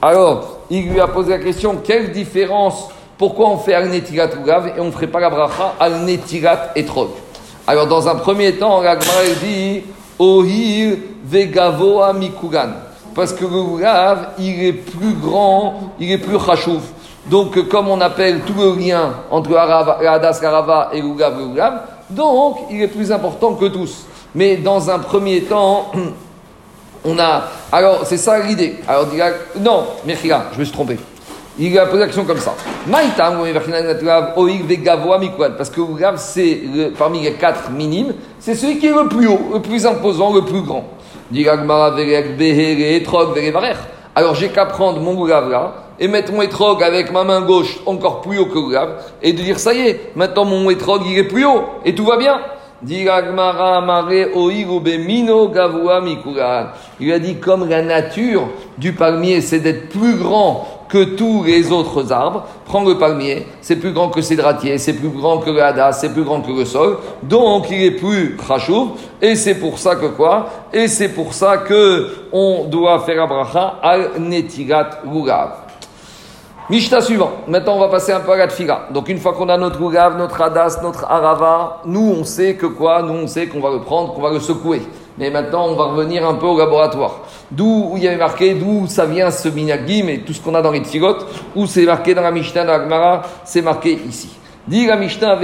Alors, il lui a posé la question quelle différence Pourquoi on fait al-netilat Lugav et on ne ferait pas la bracha al-netilat etrog Alors, dans un premier temps, la dit Ohir vegavoa mikugan. Parce que le Lugav, il est plus grand, il est plus chachouf. Donc, comme on appelle tout le lien entre Hadas Karava et Lugav, donc il est plus important que tous. Mais dans un premier temps, on a. Alors, c'est ça l'idée. Alors, non, Mechila, je me suis trompé. Il a posé la question comme ça. Parce que Lugav, c'est parmi les quatre minimes, c'est celui qui est le plus haut, le plus imposant, le plus grand. Alors, j'ai qu'à prendre mon Lugav là et mettre mon étrog avec ma main gauche encore plus haut que le grave, et de dire ça y est, maintenant mon étrog il est plus haut, et tout va bien. Il a dit comme la nature du palmier, c'est d'être plus grand que tous les autres arbres. Prends le palmier, c'est plus grand que ses dratiers, c'est plus grand que le hadas, c'est plus grand que le sol. Donc il est plus khashuv. Et c'est pour ça que quoi? Et c'est pour ça que on doit faire abracha al netigat lugav. Mishta suivant. Maintenant, on va passer un peu à la tfila. Donc, une fois qu'on a notre Rugav, notre Hadas, notre Arava, nous, on sait que quoi Nous, on sait qu'on va le prendre, qu'on va le secouer. Mais maintenant, on va revenir un peu au laboratoire. D'où il y avait marqué, d'où ça vient ce minagim et tout ce qu'on a dans les tfilotes, où c'est marqué dans la Mishnah, dans la Gemara, c'est marqué ici. Dit la Mishnah,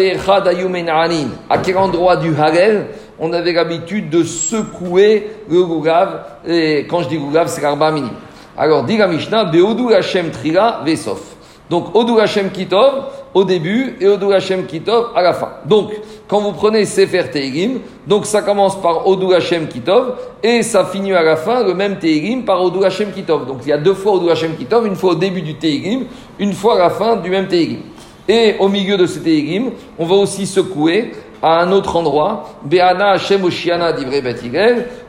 à quel endroit du Harel on avait l'habitude de secouer le Rugav, et quand je dis Rugav, c'est l'arba minim. Alors, dit la Mishnah, Beodu Hashem Trila Vesof. Donc, Odu Hashem Kitov au début et Odu Hashem Kitov à la fin. Donc, quand vous prenez Sefer Teirim, donc ça commence par Odu Hashem Kitov et ça finit à la fin le même Teirim par Odu Hashem Kitov. Donc, il y a deux fois Odu Hashem Kitov, une fois au début du Teirim, une fois à la fin du même Teirim. Et au milieu de ce Teirim, on va aussi secouer à un autre endroit, Be'ana Hashem Oshiana divrei Bet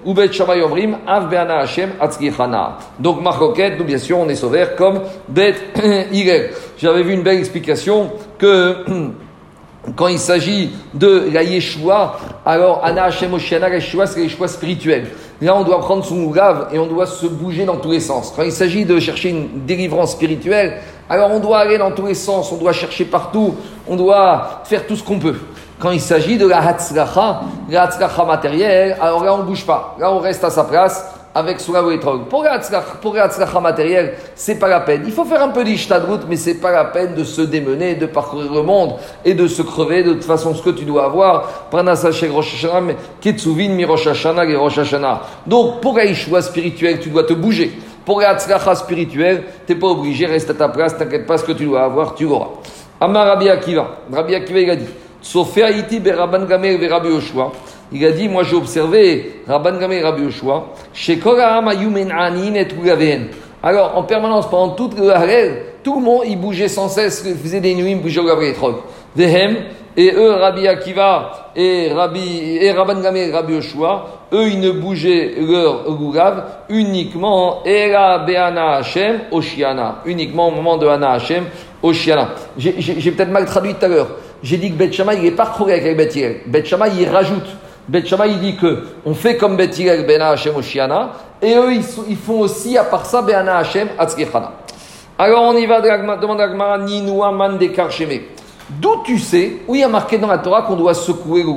ou Bet Shammai Av Be'ana Hashem Atzkichana. Donc, Marcoquette, nous bien sûr, on est sauvé comme Bet Higel. J'avais vu une belle explication que quand il s'agit de la Yeshua, alors Ana Hashem Oshiana, la Yeshua, c'est la Yeshua spirituelle. Là, on doit prendre son ougave et on doit se bouger dans tous les sens. Quand il s'agit de chercher une délivrance spirituelle, alors on doit aller dans tous les sens, on doit chercher partout, on doit faire tout ce qu'on peut. Quand il s'agit de la hatzlacha, la hatzlacha matérielle, alors là on ne bouge pas. Là on reste à sa place avec son Etrog. Pour la hatzlacha matérielle, c'est pas la peine. Il faut faire un peu d'ishtadrout, mais c'est pas la peine de se démener, de parcourir le monde et de se crever. De toute façon, ce que tu dois avoir, donc pour la ishwa spirituelle, tu dois te bouger. Pour la hatzlacha spirituelle, tu n'es pas obligé, reste à ta place, t'inquiète pas, ce que tu dois avoir, tu l'auras. Amar Rabbi Akiva. Rabbi Akiva, il a dit. Sauf Rabban Gamer Rabbi Yoshua. Il a dit, moi j'ai observé Rabban Gamer Rabbi Yoshua, Alors, en permanence, pendant toute le Harel, tout le monde, il bougeait sans cesse, il faisait des nuits, il bougeait au Gabriel. Vehem, et eux, Rabbi Akiva et, Rabbi, et Rabban et Rabbi Yoshua, eux, ils ne bougeaient leur Gugav uniquement Era Be'ana Hashem Oshiana, uniquement au moment de Ana Hashem Oshiana. J'ai peut-être mal traduit tout à l'heure j'ai dit que Bet il n'est pas choré avec Bet Hillel. Il rajoute. Bet il dit que on fait comme Bet Hillel, Ben Hashem, Oshiana, et eux, ils, font aussi, à part ça, Ben Hashem, Atzkichana. Alors on y va, demande à Gmara, Ninoua Man D'où tu sais, où il y a marqué dans la Torah qu'on doit secouer le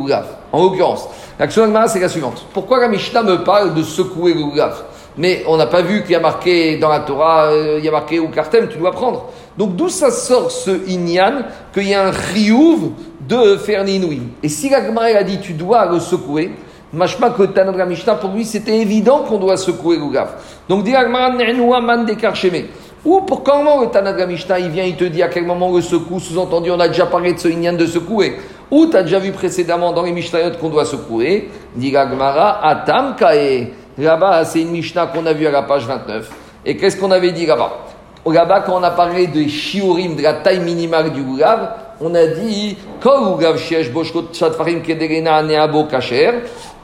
En l'occurrence, l'action de c'est la suivante. Pourquoi la Mishnah me parle de secouer le Mais on n'a pas vu qu'il y a marqué dans la Torah, euh, il y a marqué ou Kartem, tu dois prendre. Donc d'où ça sort ce inyan qu'il y a un riouv de faire l'inouï Et si la a dit tu dois le secouer, machma que Tanadra pour lui c'était évident qu'on doit secouer le gaf. Donc dit man Ou pour comment le Tanadra Mishnah il vient, il te dit à quel moment le secoue, sous-entendu on a déjà parlé de ce inyan de secouer. Ou tu as déjà vu précédemment dans les Mishnayot qu'on doit secouer, dit Gmara, Atam Kae. Là-bas, c'est une Mishnah qu'on a vue à la page 29. Et qu'est-ce qu'on avait dit là-bas Là-bas, quand on a parlé de shiurim, de la taille minimale du goulav, on a dit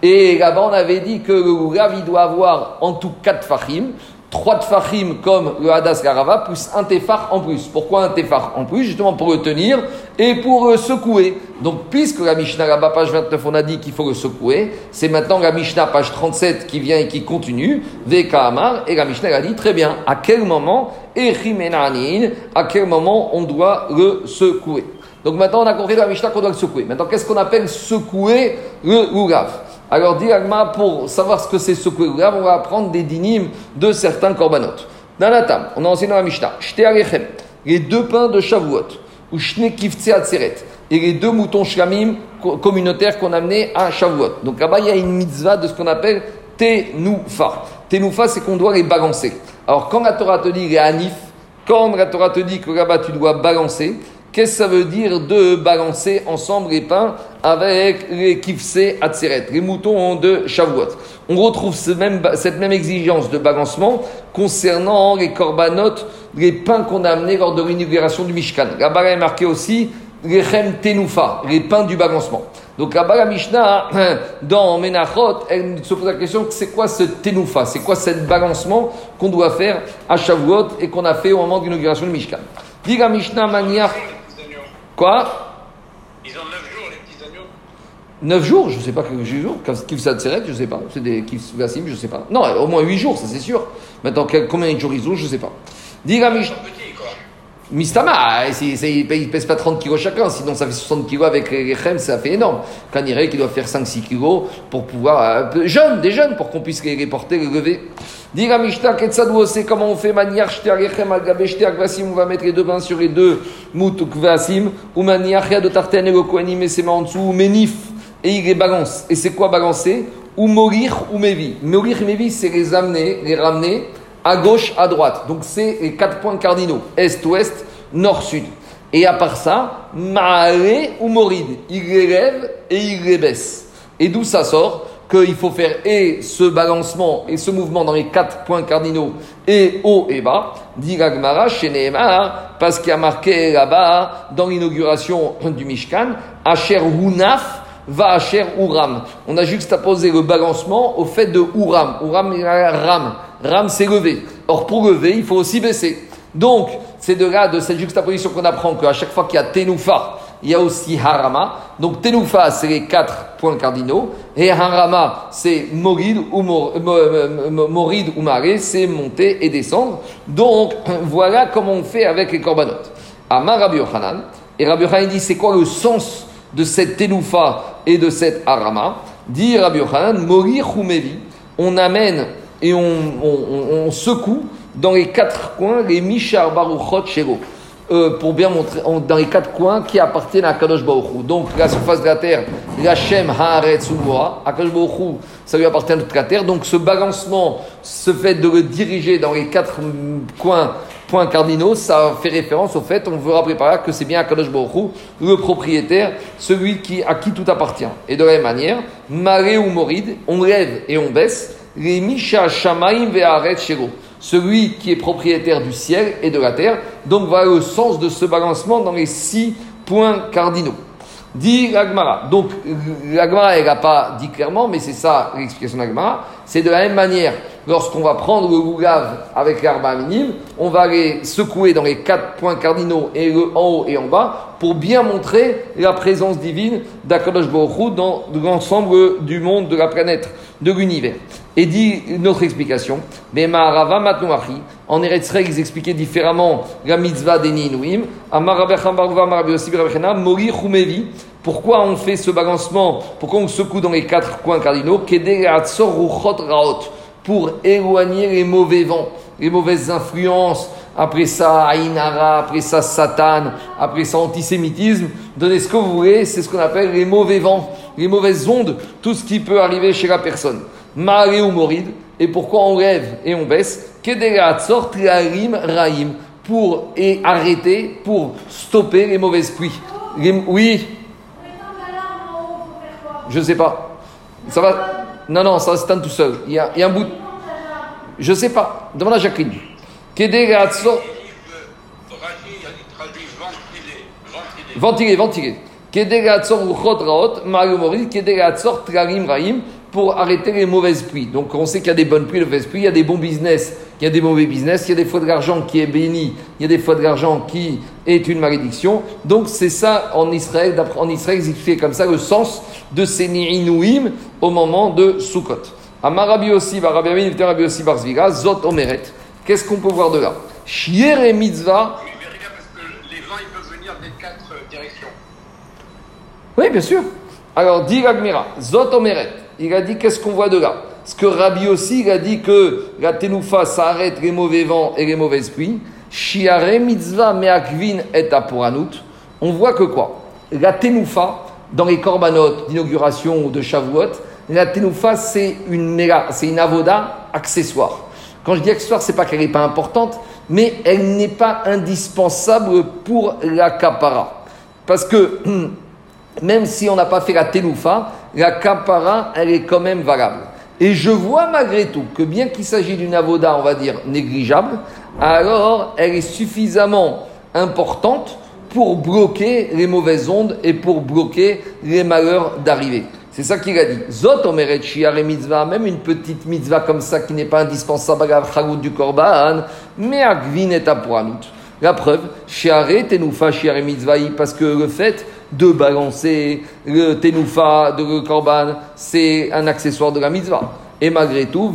et là-bas, on avait dit que le goulav, il doit avoir en tout 4 fachim. trois tefachim comme le hadas garava plus un tefach en plus. Pourquoi un tefach en plus? Justement pour le tenir et pour le secouer. Donc puisque la Mishnah là-bas, page 29, on a dit qu'il faut le secouer, c'est maintenant la Mishnah, page 37, qui vient et qui continue, Veka Amar, et la Mishnah a dit très bien, à quel moment, à quel moment on doit le secouer? Donc maintenant on a compris la Mishnah qu'on doit le secouer. Maintenant qu'est-ce qu'on appelle secouer le Lulav alors, dit pour savoir ce que c'est secouer le on va apprendre des dynimes de certains korbanot. Dans la table, on a enseigné dans la Mishnah, les deux pains de Shavuot, ou Shne Atzeret, et les deux moutons Shlamim communautaires qu'on a amenés à Shavuot. Donc là-bas, il y a une mitzvah de ce qu'on appelle Tenoufa. Tenoufa, c'est qu'on doit les balancer. Alors, quand la Torah te dit les Hanif, quand la Torah te dit que là-bas tu dois balancer, Qu'est-ce que ça veut dire de balancer ensemble les pains avec les kifsé atzeret, les moutons de Shavuot On retrouve même, cette même exigence de balancement concernant les corbanotes, les pains qu'on a amenés lors de l'inauguration du Mishkan. Là-bas, est marqué aussi les chem tenoufa, les pains du balancement. Donc là-bas, la Mishnah, dans Menachot, elle se pose la question c'est quoi ce tenoufa C'est quoi ce balancement qu'on doit faire à Shavuot et qu'on a fait au moment de l'inauguration du Mishkan? Dit la Mishnah manière. Quoi Ils ont 9 jours, les petits agneaux 9 jours Je ne sais pas quel jour. Kifsat Seret, je ne sais pas. C'est des Kifsasim, je ne sais pas. Non, au moins 8 jours, ça c'est sûr. Maintenant, combien de jours ils ont, je ne sais pas. Dis la Mishnah. Mistama, ah, il ne pèse pas 30 kilos chacun, sinon ça fait 60 kilos avec les chem, ça fait énorme. Kanirek, il doit faire 5-6 kilos pour pouvoir. Euh, jeunes, des jeunes, pour qu'on puisse les, porter, les lever. Dis la Mishnah, c'est comment on fait manière on va mettre les deux bains sur les deux moutou kvasim, ou manière de tartane et le et ses en dessous, menif, et il les balance. Et c'est quoi balancer? Ou mourir ou mevi. Mourir et mevi, c'est les amener, les ramener à gauche, à droite. Donc c'est les quatre points cardinaux, est-ouest, nord-sud. Et à part ça, Maale ou Moride, il élève et il les baisse. Et d'où ça sort? Qu'il faut faire et ce balancement et ce mouvement dans les quatre points cardinaux et haut et bas, dit Gagmara chez Nehemar, parce qu'il a marqué là-bas dans l'inauguration du Mishkan, Asher Hunaf va Asher Uram. On a juxtaposé le balancement au fait de Uram. Uram, ram. Ram, c'est lever. Or, pour lever, il faut aussi baisser. Donc, c'est de là, de cette juxtaposition qu'on apprend qu'à chaque fois qu'il y a Tenoufa, il y a aussi Harama. Donc, Tenoufa, c'est les quatre points cardinaux. Et Harama, c'est Morid ou, Morid ou Maré, c'est monter et descendre. Donc, voilà comment on fait avec les corbanotes. Amar Rabbi Yochanan. Et Rabbi Yochanan dit c'est quoi le sens de cette Tenoufa et de cette Harama Dit Rabbi Yochanan, Mori Chumevi. On amène et on, secoue dans les quatre coins les Mishar Baruchot Shego. Euh, pour bien montrer, dans les quatre coins qui appartiennent à Kadosh Baruch Donc la surface de la terre, Hachem Haaretz Umoa, à Kadosh Baruch ça lui appartient à toute la terre. Donc ce balancement, ce fait de le diriger dans les quatre coins, points cardinaux, ça fait référence au fait, on veut rappeler par là que c'est bien Kadosh Baruch le propriétaire, celui qui, à qui tout appartient. Et de la même manière, Maré ou Morid, on lève et on baisse les Misha Shamaim Ve'aret Shego, celui qui est propriétaire du ciel et de la terre. Donc voilà le sens de ce balancement dans les six points cardinaux. Dit l'Agmara. Donc l'Agmara, elle n'a pas dit clairement, mais c'est ça l'explication de l'Agmara. C'est de la même manière, lorsqu'on va prendre le Gougav avec l'arba minime, on va les secouer dans les quatre points cardinaux, et le en haut et en bas, pour bien montrer la présence divine d'Akadosh Baruch dans l'ensemble du monde, de la planète, de l'univers. Et dit notre explication, mais Maharava Matnuachi, en Eretzrei, ils expliquaient différemment la mitzvah des Ninouim, Mori Chumevi, pourquoi on fait ce balancement Pourquoi on secoue dans les quatre coins cardinaux Pour éloigner les mauvais vents, les mauvaises influences. Après ça, Aïnara, après ça, Satan, après ça, antisémitisme. Donnez ce que vous voulez, c'est ce qu'on appelle les mauvais vents, les mauvaises ondes, tout ce qui peut arriver chez la personne. Maré ou Moride. Et pourquoi on rêve et on baisse? Raim. Pour et arrêter, pour stopper les mauvaises pluies. oui. Je ne sais pas. Ça va? Non, non, ça s'éteint tout seul. Il y, a, un bout. Je sais pas. Demande à Jacqueline. Ventiler, ventiler. Pour arrêter les mauvaises pluies. Donc on sait qu'il y a des bonnes pluies, de mauvaises pluies, il y a des bons business, il y a des mauvais business, il y a des fois de l'argent qui est béni, il y a des fois de l'argent qui est une malédiction. Donc c'est ça en Israël, en Israël, c'est comme ça le sens de ces ni'inouim au moment de Sukkot. Amarabi aussi, Barabi aussi Barzviga, Zot Omeret. Qu'est-ce qu'on peut voir de là? Shier et mitzvah. Oui, mais regarde, parce que les vents, ils peuvent venir des quatre directions. Oui, bien sûr. Alors, dit Zot Omeret. Il a dit qu'est-ce qu'on voit de là? Parce que Rabbi aussi, il a dit que la tenoufa, ça arrête les mauvais vents et les mauvaises pluies. Shiare mitzvah meakvin et apuranut. On voit que quoi? La tenoufa, dans les korbanot d'inauguration ou de Shavuot, la tenoufa, c'est une, c'est une avoda accessoire. Quand je dis accessoire, c'est pas qu'elle n'est pas importante, mais elle n'est pas indispensable pour la kapara. Parce que même si on n'a pas fait la tenoufa, la kapara, elle est quand même valable. Et je vois malgré tout que bien qu'il s'agisse d'une avoda, on va dire, négligeable, alors elle est suffisamment importante pour bloquer les mauvaises ondes et pour bloquer les malheurs d'arriver. C'est ça qu'il a dit. Zot omeret shiare mitzvah, même une petite mitzvah comme ça qui n'est pas indispensable à la du korban, mais agvin et. La preuve, shiare shiare mitzvah, parce que le fait de balancer le tenufa de le c'est un accessoire de la mitzvah. Et malgré tout,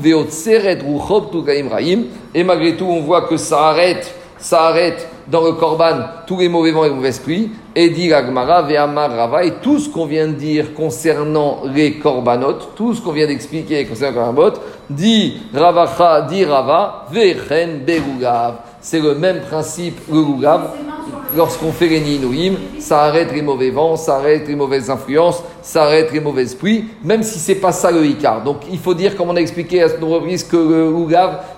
et malgré tout, on voit que ça arrête, ça arrête dans le korban tous les mauvais vents et les mauvaises pluies. Et dit Agmara, Ve'amar Rava, et tout ce qu'on vient de dire concernant les korbanot, tout ce qu'on vient d'expliquer concernant les korbanot, dit Ravacha, dit Rava, Ve'chen Berugav. C'est le même principe, le Rugav. Lorsqu'on fait les Ninouim, ça arrête les mauvais vents, ça arrête les mauvaises influences, ça arrête les mauvaises pluies, même si c'est pas ça le Icar. Donc il faut dire, comme on a expliqué à ce reprises, que le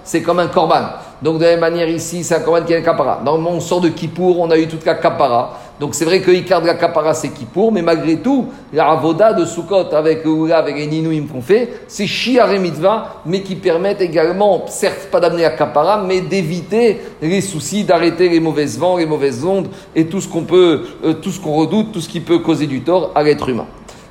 c'est comme un korban. Donc de la même manière ici, c'est un korban qui est un kapara. Dans mon sort de Kippour, on a eu toute la kapara. Donc c'est vrai que l'Ikar de la kapara, c'est mais malgré tout, la avoda de Sukkot avec le avec les Ninouim qu'on fait, c'est Shiare Mitzvah, mais qui permettent également, certes pas d'amener la kapara, mais d'éviter les soucis, d'arrêter les mauvaises vents, les mauvaises ondes et tout ce qu'on peut, euh, tout ce qu'on redoute, tout ce qui peut causer du tort à l'être humain.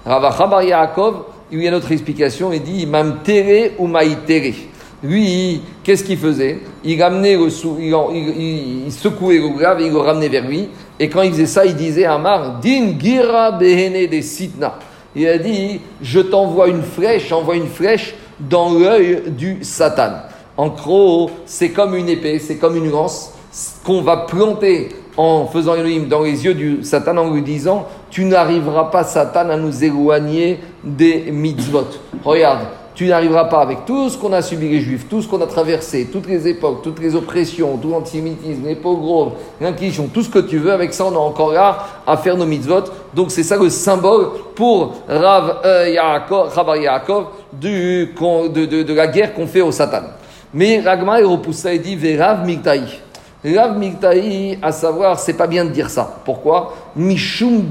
Ravacha Bar Yaakov, il y a une autre explication, il dit Mam tere ou maïtere. Lui, qu'est-ce qu'il faisait? Il, ramenait le sou, il, secouait le grave il le ramenait vers lui. Et quand il faisait ça, il disait à Amar Din gira behene de sitna. Il a dit Je t'envoie une flèche, envoie une flèche dans l'œil du Satan. En gros, c'est comme une épée, c'est comme une lance qu'on va planter en faisant Elohim dans les yeux du Satan en lui disant Tu n'arriveras pas, Satan, à nous éloigner des mitzvot. Regarde, tu n'arriveras pas avec tout ce qu'on a subi les juifs, tout ce qu'on a traversé, toutes les époques, toutes les oppressions, tout l'antisémitisme, les pogroms, l'inquisition, tout ce que tu veux, avec ça on est encore là à faire nos mitzvot. Donc c'est ça le symbole pour Rav euh, Yaakov, Yaakov du, de, la guerre qu'on fait au Satan. Mais Ragma est repoussé et dit Rav Migtaï. Rav Migtaï, à savoir, c'est pas bien de dire ça. Pourquoi? Mishum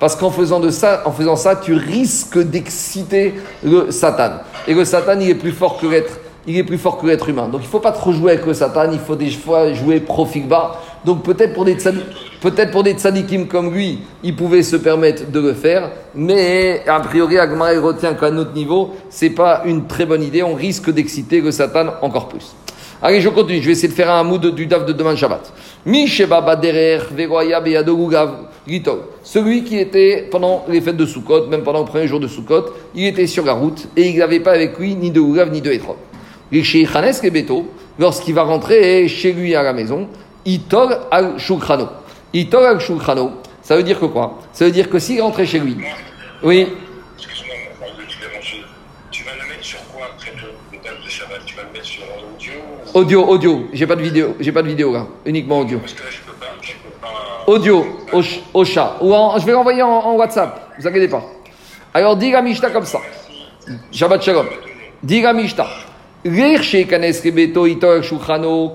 parce qu'en faisant, de ça, en faisant ça, tu risques d'exciter le Satan. Et le Satan, il est plus fort que l'être. Il est plus fort que l'être humain. Donc il ne faut pas trop jouer avec le Satan, il faut des fois jouer profigba. Donc peut-être pour des peut-être pour des comme lui, il pouvait se permettre de le faire, mais a priori Agmara retient qu'à notre niveau, c'est pas une très bonne idée, on risque d'exciter le Satan encore plus. Allez, je continue, je vais essayer de faire un mood du daf de demain Shabbat. Celui qui était pendant les fêtes de Sukkot, même pendant le premier jour de Sukkot, il était sur la route et il n'avait pas avec lui ni de Ougav ni de Etrog. Lorsqu'il va rentrer chez lui à la maison, il tog al shukrano. Il tog al shukrano. Ça veut dire que quoi? Ça veut dire que s'il rentrait chez lui. Oui. Tu vas le mettre sur quoi après le date de Shabbat Tu vas le mettre sur audio Audio. J'ai pas de vidéo. J'ai pas de vidéo là. Uniquement audio. Audio, au, au chat. Ou en, je vais l'envoyer en, en, WhatsApp. Vous inquiétez pas. Alors, dis la Mishta comme ça. Shabbat Shalom. Dis la Mishta. Quand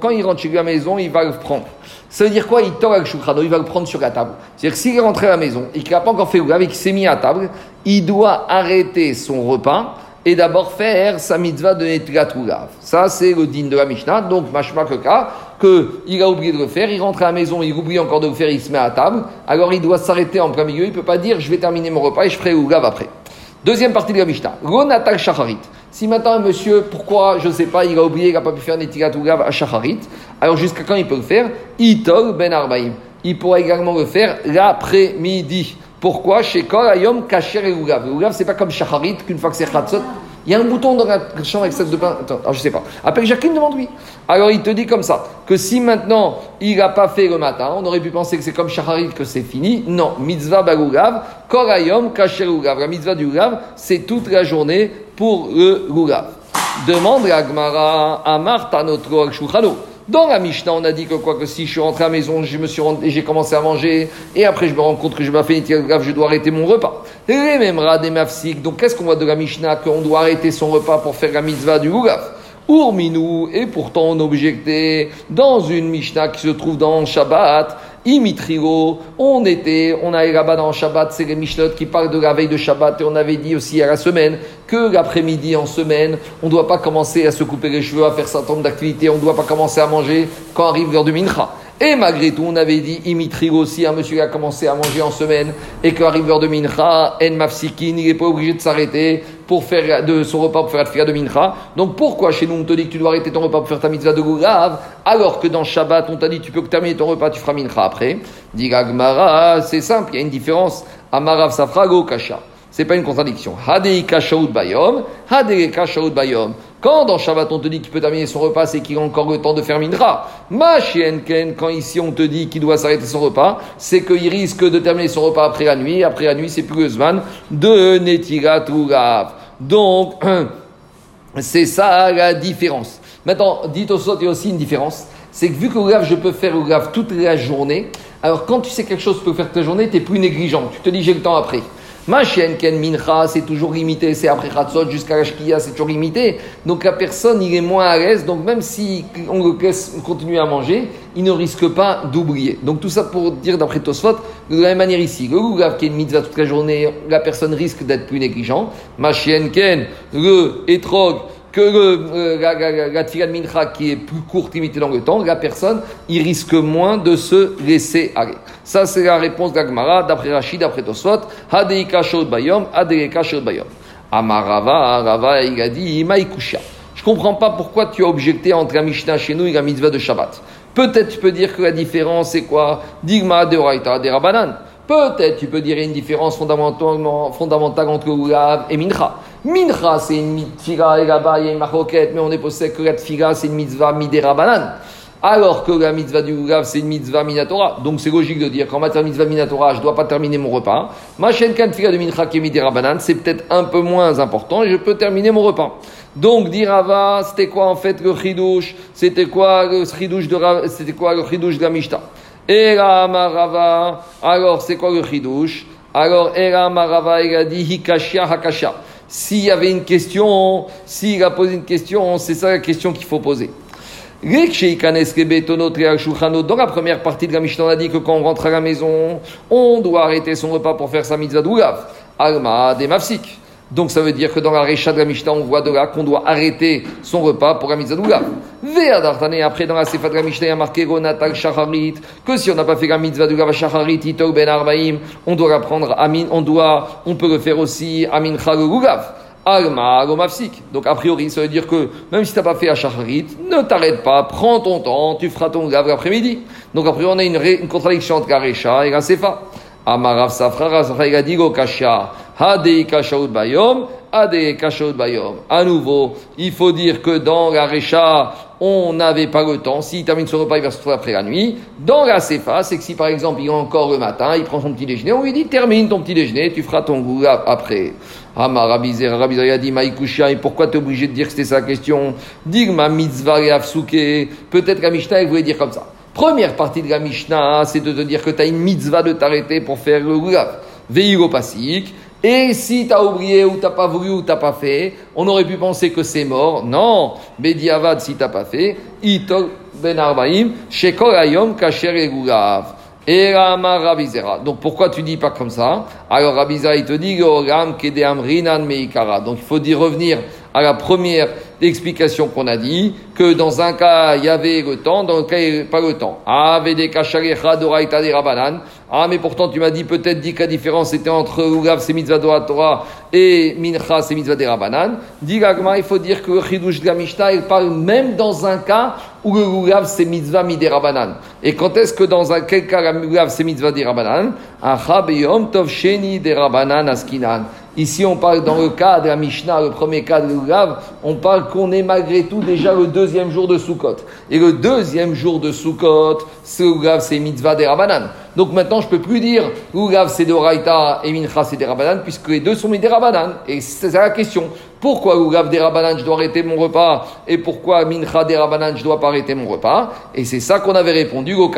il rentre chez lui à la maison, il va le prendre. Ça veut dire quoi Il il va le prendre sur la table. C'est-à-dire que s'il est rentré à la maison et qu'il n'a pas encore fait le et qu'il s'est mis à table, il doit arrêter son repas et d'abord faire sa mitzvah de Netgat Ça, c'est le din de la Mishnah. Donc, machma que qu'il a oublié de le faire, il rentre à la maison, il oublie encore de le faire, il se met à table. Alors, il doit s'arrêter en plein milieu. Il ne peut pas dire, je vais terminer mon repas et je ferai Ougav après. Deuxième partie de la Mishnah. Ronatal shacharit. Si maintenant un monsieur, pourquoi, je ne sais pas, il a oublié, il n'a pas pu faire netilat ou à shacharit, alors jusqu'à quand il peut le faire? Ben arbaim. Il pourra également le faire l'après-midi. Pourquoi Chez Kol Ayom Kacher et Ugav? Ugav, c'est pas comme Shacharit, qu'une fois que c'est Chatzot, il y a un bouton dans la chambre avec cette de pain. Attends, alors je sais pas. Appelle Jacqueline, demande-lui. Alors il te dit comme ça, que si maintenant il n'a pas fait le matin, on aurait pu penser que c'est comme Shacharit, que c'est fini. Non, mitzvah bagugav, korayom kacher ugav. La mitzvah du ugav, c'est toute la journée pour le ugav. Demande la Gemara, Amar tanotro al dans la Mishnah, on a dit que quoi que si je suis rentré à la maison, je me suis rentré, j'ai commencé à manger, et après je me rends compte que je vais faire une grave, je dois arrêter mon repas. Les mêmes des mafsik. Donc qu'est-ce qu'on voit de la Mishnah Qu'on doit arrêter son repas pour faire la mitzvah du Gougaf. Urminou, et pourtant on objectait dans une Mishnah qui se trouve dans Shabbat, Imitrigo, on était, on allait là-bas dans Shabbat, c'est les Mishnot qui parlent de la veille de Shabbat, et on avait dit aussi à la semaine que l'après-midi en semaine, on ne doit pas commencer à se couper les cheveux, à faire certain nombre d'activités, on ne doit pas commencer à manger quand arrive l'heure du Mincha. Et malgré tout, on avait dit, Imitrigo aussi, un monsieur qui a commencé à manger en semaine, et qu'arrive l'heure de Mincha, En Mafsikin, il n'est pas obligé de s'arrêter pour faire de son repas pour faire la tfila de mincha. Donc pourquoi chez nous on te dit que tu dois arrêter ton repas pour faire ta mitzvah de gourav, alors que dans Shabbat on t'a dit tu peux terminer ton repas, tu feras mincha après? Dit c'est simple, il y a une différence. Amarav safrago kasha. C'est pas une contradiction. Hadei kashaout bayom, hadei kashaout bayom. Quand dans Shabbat on te dit qu'il peut terminer son repas, c'est qu'il a encore le temps de faire mincha. Ma ken, quand ici on te dit qu'il doit s'arrêter son repas, c'est qu'il risque de terminer son repas après la nuit. Après la nuit, c'est plus zman de netirat Donc, c'est ça la différence. Maintenant, dites au il y a aussi une différence. C'est que vu que le je peux faire grave toute la journée, alors quand tu sais quelque chose que tu peux faire toute la journée, tu es plus négligent. Tu te dis j'ai le temps après. Ma chienne ken mincha, c'est toujours limité, c'est après Khatzot jusqu'à la c'est toujours limité. Donc la personne, il est moins à l'aise. Donc même si on le laisse continuer à manger, il ne risque pas d'oublier. Donc tout ça pour dire d'après Tosfot, de la même manière ici, le est une mitzvah toute la journée, la personne risque d'être plus négligent. Ma chienne ken, le etrog, que euh, la, la, de mincha qui est plus courte, limitée dans le temps, la personne, il risque moins de se laisser aller. Ça, c'est la réponse d'Agmara, d'après Rachid, d'après Tosfot. Hadeika shod bayom, hadeika shod bayom. Amarava, Rava, il a dit, maïkusha. Je comprends pas pourquoi tu as objecté entre la Mishnah chez nous et la mitzvah de Shabbat. Peut-être tu peux dire que la différence c'est quoi? Digma de Oraita de Rabanan. Peut-être tu peux dire une différence fondamentale, entre Ulav et Mincha. Mincha, c'est une mitzvah, et là-bas, il y a une maroquette, mais on est possédé que la tfiga, c'est une mitzvah midera banan. Alors que la mitzvah du Ulav, c'est une mitzvah minatora. Donc c'est logique de dire qu'en matière de mitzvah minatora, je ne dois pas terminer mon repas. Ma chaîne kan tfiga de Mincha qui est midera banan, c'est peut-être un peu moins important et je peux terminer mon repas. Donc, dire Rava, c'était quoi en fait le chidouche? C'était quoi le chidouche de, c'était quoi le chidouche de la Mishnah? Et Marava, alors c'est quoi le chidouche? Alors, Era Marava, il a dit Hikashia Hakasha. S'il y avait une question, s'il a posé une question, c'est ça la question qu'il faut poser. Dans la première partie de la Mishnah, on a dit que quand on rentre à la maison, on doit arrêter son repas pour faire sa mitzvah d'Oulav. Alma des. Donc ça veut dire que dans la Recha de la Mishnah, on voit de là qu'on doit arrêter son repas pour la mitzvah. Et après, dans la Sefa de la Mishnah, il y a marqué Gonatal Shacharit, que si on n'a pas fait la mitzvah d'Oulav Shacharit, Ito Ben Arbaim, on doit apprendre Amin, on doit, on peut le faire aussi Amin Chag Alma. Donc a priori, ça veut dire que même si tu n'as pas fait à Shacharit, ne t'arrête pas, prends ton temps, tu feras ton gav l'après-midi. Donc a priori, on a une, contradiction entre la Recha et la Sefa. Amarav Safra, Digo Kasha. Hadei kashaut bayom, hadei kashaut bayom. À nouveau, il faut dire que dans la Recha, on n'avait pas le temps. S'il termine son repas, il va se trouver après la nuit. Dans la Sefa, c'est que si par exemple il est encore le matin, il prend son petit déjeuner, on lui dit termine ton petit déjeuner, tu feras ton goût après. Amar Rabizera, Rabizera a dit Maïkoucha, et pourquoi tu es obligé de dire que c'était sa question? Digma mitzvah et Peut-être qu'à Mishnah, il voulait dire comme ça. Première partie de la Mishnah, c'est de te dire que tu as une mitzvah de t'arrêter pour faire le goulav. Veillou pasik. Et si tu as oublié ou tu pas voulu ou tu pas fait, on aurait pu penser que c'est mort. Non, Bediavad, si tu pas fait, Itol ben Arbaim, Kacher. Donc pourquoi tu dis pas comme ça? Alors Rabizera, il te dit. Donc il faut dire revenir à la première explication qu'on a dit, que dans un cas il y avait le temps, dans le cas il n'y avait pas le temps. Rabanan. Ah, mais pourtant, tu m'as dit peut-être dit que la différence était entre Ougav, c'est mitzvah de Torah, et Mincha, c'est mitzvah de Rabbanan. Dit il faut dire que le Chidush de la Mishnah, il parle même dans un cas où le Ougav, c'est mitzvah midé Rabbanan. Et quand est-ce que dans un, quel cas le Ougav, c'est mitzvah de Rabbanan? Achab yom tov sheni de Rabbanan askinan. Ici, on parle dans le cas de la Mishnah, le premier cas de l'Ougav, on parle qu'on est malgré tout déjà le deuxième jour de Sukkot. Et le deuxième jour de Sukkot, ce l'Ougav, c'est mitzvah des. Donc maintenant, je ne peux plus dire l'Ougav, c'est de Raïta et Mincha, c'est des Rabbanan, puisque les deux sont des Rabbanan. Et c'est la question. Pourquoi Ougav des Rabbanan, je dois arrêter mon repas Et pourquoi Mincha des Rabbanan, je dois pas arrêter mon repas? Et c'est ça qu'on avait répondu au.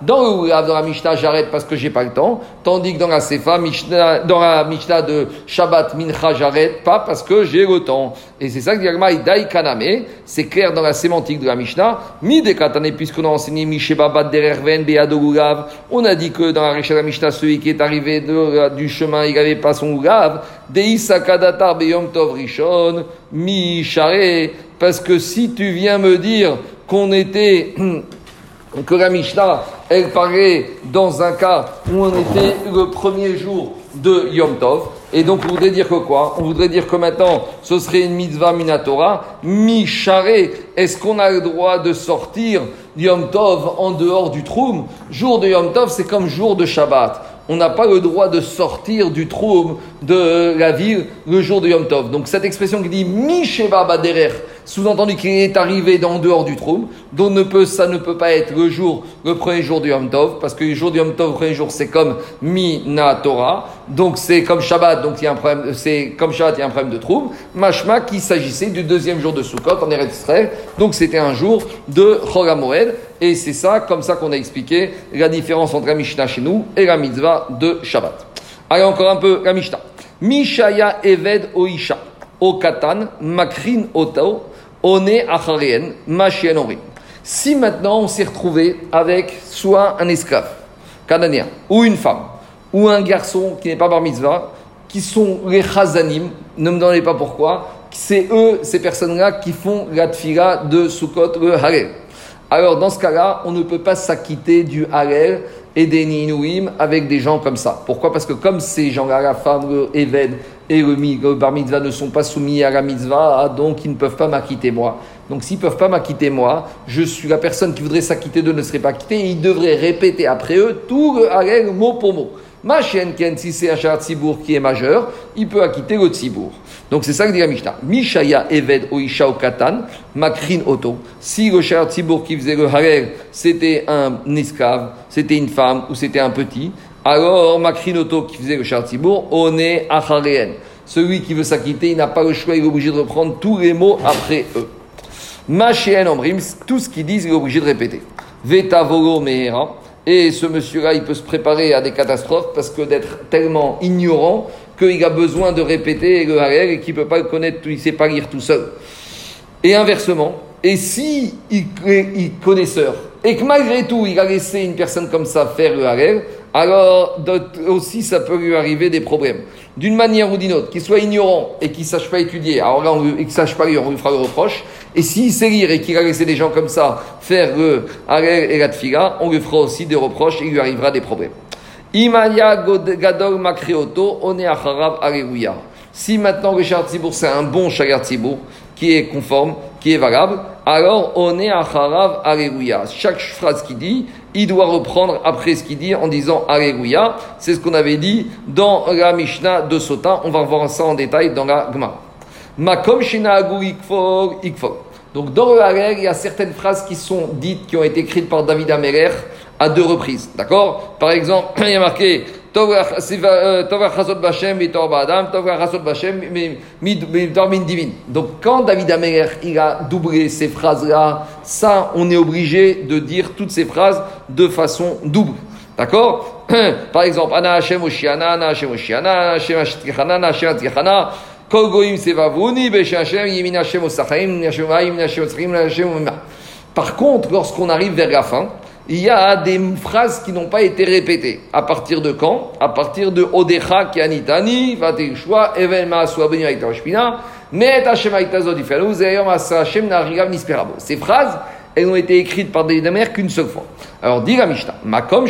Dans le Ougav, dans la Mishnah, j'arrête parce que j'ai pas le temps. Tandis que dans la Sefa, Mishnah, dans la Mishnah de Shabbat, Mincha, j'arrête pas parce que j'ai le temps. Et c'est ça que dit Dai. C'est clair dans la sémantique de la Mishnah. Mi de Katane, puisqu'on a enseigné Misheba Dererven, Beado On a dit que dans la la Mishnah, celui qui est arrivé du chemin, il n'avait pas son Ougav. Deisa Kadatar Beyom Tov mi parce que si tu viens me dire qu'on était, que la Mishnah, elle paraît dans un cas où on était le premier jour de Yom Tov, et donc on voudrait dire que quoi? On voudrait dire que maintenant ce serait une mitzvah minatora, mi est-ce qu'on a le droit de sortir Yom Tov en dehors du Troum Jour de Yom Tov, c'est comme jour de Shabbat on n'a pas le droit de sortir du trou de la ville le jour de Yom Tov. Donc cette expression qui dit Misheva Baderer, sous-entendu qu'il est arrivé dans dehors du trou, donc ne peut, ça ne peut pas être le jour, le premier jour de Yom Tov, parce que le jour de Yom Tov, le premier jour, c'est comme Mina Torah, donc c'est comme Shabbat, donc il y a un problème, c'est comme Shabbat, il y a un problème de trou. Mashma, qui s'agissait du deuxième jour de Sukkot en Eretz Israël, donc c'était un jour de Chol et c'est ça, comme ça qu'on a expliqué la différence entre la Mishnah chez nous et la mitzvah de Shabbat. Allez, encore un peu la Mishnah. Mishaya Eved Oisha, Okatan, Makrin Oto, One Acharien, Machien Si maintenant on s'est retrouvé avec soit un esclave, canadien, ou une femme, ou un garçon qui n'est pas bar mitzvah, qui sont les chazanim, ne me demandez pas pourquoi, c'est eux, ces personnes-là, qui font la tfila de Sukkot, le alors dans ce cas-là, on ne peut pas s'acquitter du halal et des ninouim avec des gens comme ça. Pourquoi? Parce que comme ces gens-là, la femme, le Eved et le, bar mitzvah ne sont pas soumis à la mitzvah, ah, donc ils ne peuvent pas m'acquitter moi. Donc s'ils ne peuvent pas m'acquitter moi, je suis la personne qui voudrait s'acquitter d'eux ne serait pas acquittée et ils devraient répéter après eux tout le halal mot pour mot. Ma chienne, si c'est un char qui est majeur, il peut acquitter le tzibour. Donc c'est ça que dit la Mishnah. Mishaya Eved Oisha Katan, Makrin Oto. Si le char Tzibour qui faisait le harel, c'était un esclave, c'était une femme ou c'était un petit, alors Makrin Oto qui faisait le char Tzibour, on est Achareen. Celui qui veut s'acquitter, il n'a pas le choix, il est obligé de reprendre tous les mots après eux. Machien Omrim, tout ce qu'ils disent, il est obligé de répéter. Veta Volo Mehera. Et ce monsieur-là, il peut se préparer à des catastrophes parce que d'être tellement ignorant qu'il a besoin de répéter le Harel et qu'il ne peut pas le connaître, il ne sait pas lire tout seul. Et inversement, et si il est connaisseur et que malgré tout il a laissé une personne comme ça faire le Harel, alors aussi ça peut lui arriver des problèmes. D'une manière ou d'une autre, qu'il soit ignorant et qu'il ne sache pas étudier, alors là, il ne sache pas lire, on lui fera le reproche. Et s'il sait lire et qu'il a laissé des gens comme ça faire le Harel et la Tfiga, on lui fera aussi des reproches et il lui arrivera des problèmes. Imaya Gadol Makrioto, on est Alléluia. Si maintenant le Shar c'est un bon Shagar qui est conforme, qui est valable, alors on est Acharav Alléluia. Chaque phrase qu'il dit, il doit reprendre après ce qu'il dit en disant Alléluia. C'est ce qu'on avait dit dans la Mishnah de Sota. On va voir ça en détail dans la Gemara. Makom Shina Ikfor Ikfor. Donc dans le Harel, il y a certaines phrases qui sont dites, qui ont été écrites par David Ameler à deux reprises. D'accord? Par exemple, il y a marqué donc quand David Ameler il a doublé ces phrases-là, ça on est obligé de dire toutes ces phrases de façon double. D'accord Par exemple, Ana Hashem Oshiana, Ana Hashem Oshiana, Ana Hashem Ashtichana, Ana Hashem Ashtichana, Kol Goyim Sevavuni, Besh Hashem, Yemin Hashem Osachaim, Hashem Vaim, Hashem Osachaim, Hashem Par contre, lorsqu'on arrive vers la fin, il y a des phrases qui n'ont pas été répétées. À partir de quand? À partir de Odecha Kianitani, Vateshua, Even Maasua Beni Aita Oshpina, Met Hashem Aita Zodifelu, Zeyom Asa Hashem Narigav Nisperabo. Ces phrases, elles ont été écrites par des mères qu'une seule fois. Alors, dit la Mishnah, Makom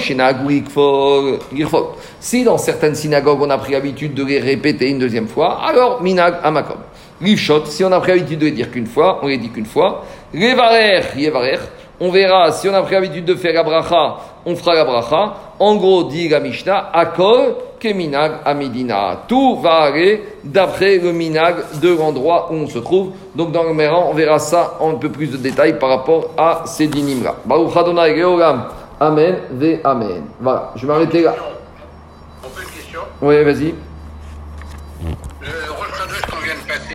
Si dans certaines synagogues on a pris l'habitude de les répéter une deuxième fois, alors Minag à Makom. Rivshot, si on a pris l'habitude de les dire qu'une fois, on les dit qu'une fois. Revarer, Yevarer, on verra, si on a pris l'habitude de faire la bracha, on fera la bracha. En gros, dit la Mishnah, Akol keminag amidina. Tout va aller d'après le minag de l'endroit où on se trouve. Donc dans le Méran, on verra ça en un peu plus de détails par rapport à ces. Baruch Adonai Amen ve Amen. Voilà, je vais m'arrêter là. On peut une question? Oui, vas-y.